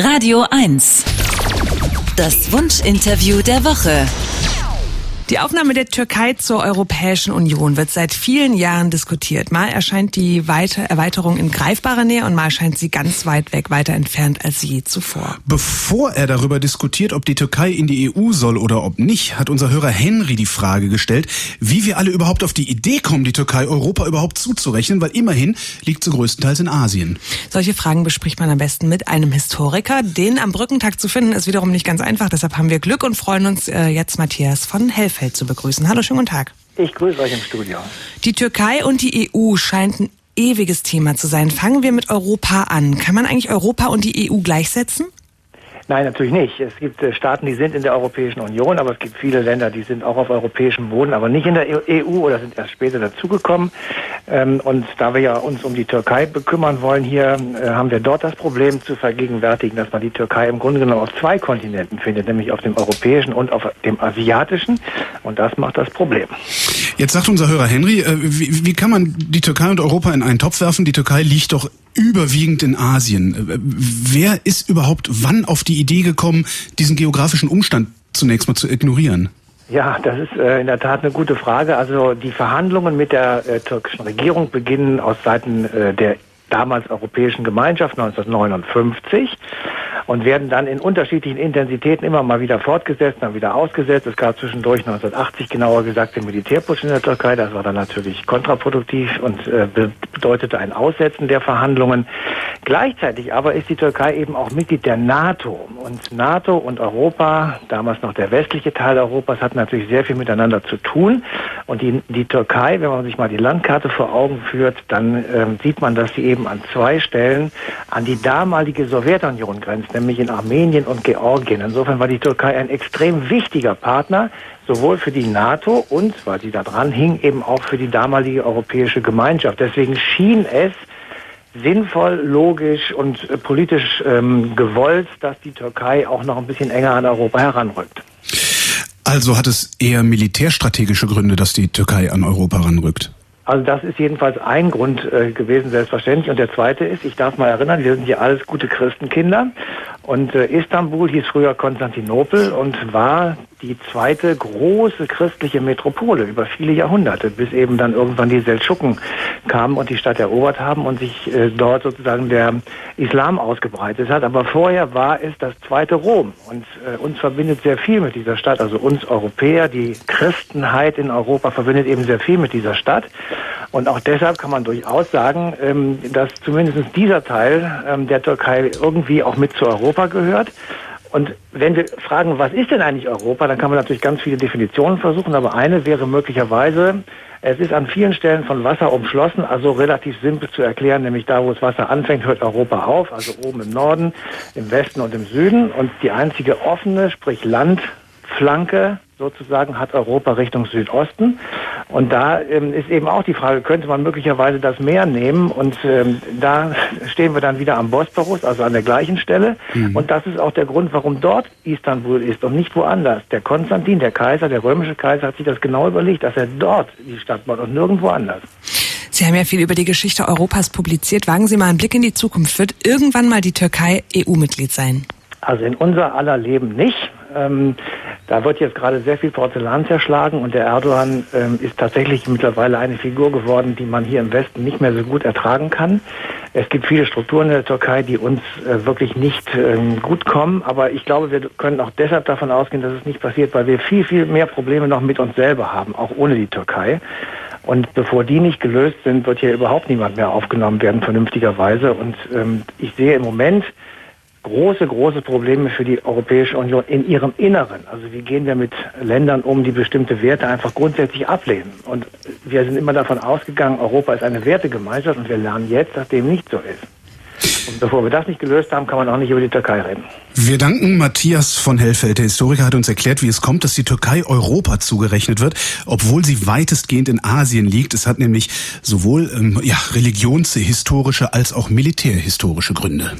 Radio 1. Das Wunschinterview der Woche. Die Aufnahme der Türkei zur Europäischen Union wird seit vielen Jahren diskutiert. Mal erscheint die Weite Erweiterung in greifbarer Nähe und mal scheint sie ganz weit weg, weiter entfernt als je zuvor. Bevor er darüber diskutiert, ob die Türkei in die EU soll oder ob nicht, hat unser Hörer Henry die Frage gestellt, wie wir alle überhaupt auf die Idee kommen, die Türkei Europa überhaupt zuzurechnen, weil immerhin liegt sie größtenteils in Asien. Solche Fragen bespricht man am besten mit einem Historiker. Den am Brückentag zu finden, ist wiederum nicht ganz einfach. Deshalb haben wir Glück und freuen uns äh, jetzt Matthias von Helf Bielefeld zu begrüßen. Hallo, schönen guten Tag. Ich grüße euch im Studio. Die Türkei und die EU scheint ein ewiges Thema zu sein. Fangen wir mit Europa an. Kann man eigentlich Europa und die EU gleichsetzen? Nein, natürlich nicht. Es gibt äh, Staaten, die sind in der Europäischen Union, aber es gibt viele Länder, die sind auch auf europäischem Boden, aber nicht in der EU e oder sind erst später dazugekommen. Ähm, und da wir ja uns um die Türkei bekümmern wollen hier, äh, haben wir dort das Problem zu vergegenwärtigen, dass man die Türkei im Grunde genommen auf zwei Kontinenten findet, nämlich auf dem europäischen und auf dem asiatischen. Und das macht das Problem. Jetzt sagt unser Hörer Henry, äh, wie, wie kann man die Türkei und Europa in einen Topf werfen? Die Türkei liegt doch überwiegend in Asien. Wer ist überhaupt wann auf die Idee gekommen, diesen geografischen Umstand zunächst mal zu ignorieren? Ja, das ist äh, in der Tat eine gute Frage. Also die Verhandlungen mit der äh, türkischen Regierung beginnen aus Seiten äh, der damals Europäischen Gemeinschaft 1959 und werden dann in unterschiedlichen Intensitäten immer mal wieder fortgesetzt, dann wieder ausgesetzt. Es gab zwischendurch 1980 genauer gesagt den Militärputsch in der Türkei. Das war dann natürlich kontraproduktiv und äh, bedeutete ein Aussetzen der Verhandlungen. Gleichzeitig aber ist die Türkei eben auch Mitglied der NATO. Und NATO und Europa, damals noch der westliche Teil Europas, hat natürlich sehr viel miteinander zu tun. Und die, die Türkei, wenn man sich mal die Landkarte vor Augen führt, dann ähm, sieht man, dass sie eben an zwei Stellen an die damalige Sowjetunion grenzt nämlich in Armenien und Georgien. Insofern war die Türkei ein extrem wichtiger Partner, sowohl für die NATO und, weil sie da dran hing, eben auch für die damalige europäische Gemeinschaft. Deswegen schien es sinnvoll, logisch und äh, politisch ähm, gewollt, dass die Türkei auch noch ein bisschen enger an Europa heranrückt. Also hat es eher militärstrategische Gründe, dass die Türkei an Europa ranrückt? Also das ist jedenfalls ein Grund äh, gewesen, selbstverständlich. Und der zweite ist, ich darf mal erinnern, wir sind hier alles gute Christenkinder. Und äh, Istanbul hieß früher Konstantinopel und war die zweite große christliche Metropole über viele Jahrhunderte, bis eben dann irgendwann die Seldschuken kamen und die Stadt erobert haben und sich äh, dort sozusagen der Islam ausgebreitet hat. Aber vorher war es das zweite Rom und äh, uns verbindet sehr viel mit dieser Stadt, also uns Europäer, die Christenheit in Europa verbindet eben sehr viel mit dieser Stadt. Und auch deshalb kann man durchaus sagen, ähm, dass zumindest dieser Teil ähm, der Türkei irgendwie auch mit zu Europa gehört. Und wenn wir fragen, was ist denn eigentlich Europa, dann kann man natürlich ganz viele Definitionen versuchen, aber eine wäre möglicherweise, es ist an vielen Stellen von Wasser umschlossen, also relativ simpel zu erklären, nämlich da, wo das Wasser anfängt, hört Europa auf, also oben im Norden, im Westen und im Süden. Und die einzige offene, sprich Landflanke sozusagen, hat Europa Richtung Südosten. Und da ähm, ist eben auch die Frage, könnte man möglicherweise das Meer nehmen? Und ähm, da stehen wir dann wieder am Bosporus, also an der gleichen Stelle. Mhm. Und das ist auch der Grund, warum dort Istanbul ist und nicht woanders. Der Konstantin, der Kaiser, der römische Kaiser, hat sich das genau überlegt, dass er dort die Stadt baut und nirgendwo anders. Sie haben ja viel über die Geschichte Europas publiziert. Wagen Sie mal einen Blick in die Zukunft. Wird irgendwann mal die Türkei EU-Mitglied sein? Also in unser aller Leben nicht. Ähm, da wird jetzt gerade sehr viel Porzellan zerschlagen und der Erdogan ähm, ist tatsächlich mittlerweile eine Figur geworden, die man hier im Westen nicht mehr so gut ertragen kann. Es gibt viele Strukturen in der Türkei, die uns äh, wirklich nicht ähm, gut kommen, aber ich glaube, wir können auch deshalb davon ausgehen, dass es nicht passiert, weil wir viel, viel mehr Probleme noch mit uns selber haben, auch ohne die Türkei. Und bevor die nicht gelöst sind, wird hier überhaupt niemand mehr aufgenommen werden, vernünftigerweise. Und ähm, ich sehe im Moment große, große Probleme für die Europäische Union in ihrem Inneren. Also wie gehen wir mit Ländern um, die bestimmte Werte einfach grundsätzlich ablehnen? Und wir sind immer davon ausgegangen, Europa ist eine Wertegemeinschaft und wir lernen jetzt, dass dem nicht so ist. Und bevor wir das nicht gelöst haben, kann man auch nicht über die Türkei reden. Wir danken Matthias von Hellfeld. Der Historiker hat uns erklärt, wie es kommt, dass die Türkei Europa zugerechnet wird, obwohl sie weitestgehend in Asien liegt. Es hat nämlich sowohl ähm, ja, religionshistorische als auch militärhistorische Gründe.